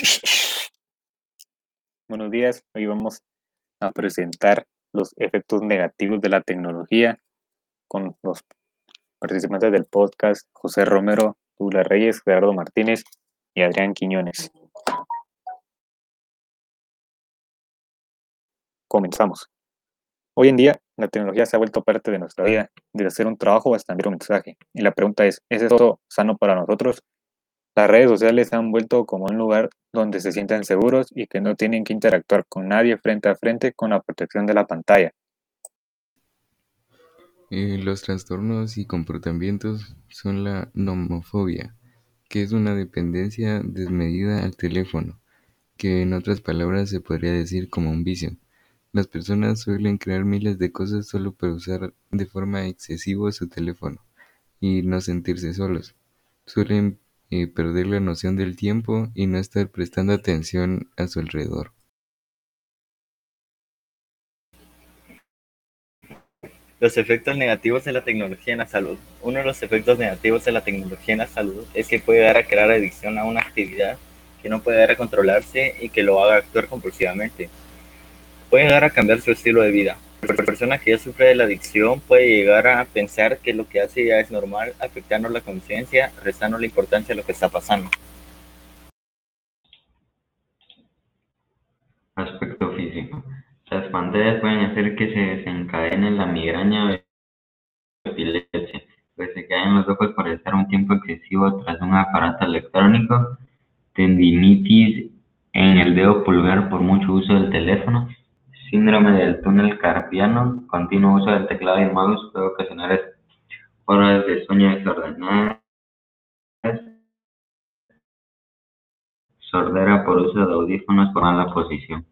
Buenos días, hoy vamos a presentar los efectos negativos de la tecnología con los participantes del podcast José Romero, Douglas Reyes, Gerardo Martínez y Adrián Quiñones. Comenzamos. Hoy en día, la tecnología se ha vuelto parte de nuestra vida, desde hacer un trabajo hasta enviar un mensaje. Y la pregunta es, ¿es esto sano para nosotros? Las redes sociales se han vuelto como un lugar donde se sienten seguros y que no tienen que interactuar con nadie frente a frente con la protección de la pantalla. Eh, los trastornos y comportamientos son la nomofobia, que es una dependencia desmedida al teléfono, que en otras palabras se podría decir como un vicio. Las personas suelen crear miles de cosas solo para usar de forma excesiva su teléfono y no sentirse solos. Suelen eh, perder la noción del tiempo y no estar prestando atención a su alrededor. Los efectos negativos de la tecnología en la salud. Uno de los efectos negativos de la tecnología en la salud es que puede dar a crear adicción a una actividad que no puede dar a controlarse y que lo haga actuar compulsivamente. Puede llegar a cambiar su estilo de vida. La persona que ya sufre de la adicción puede llegar a pensar que lo que hace ya es normal, afectando la conciencia, restando la importancia de lo que está pasando. Aspecto físico. Las pantallas pueden hacer que se desencadene la migraña o epilepsia, pues se caen los ojos por estar un tiempo excesivo tras un aparato electrónico, tendinitis en el dedo pulgar por mucho uso del teléfono, síndrome del túnel carpiano, continuo uso del teclado y mouse puede ocasionar horas de sueño desordenadas, sordera por uso de audífonos por mala posición.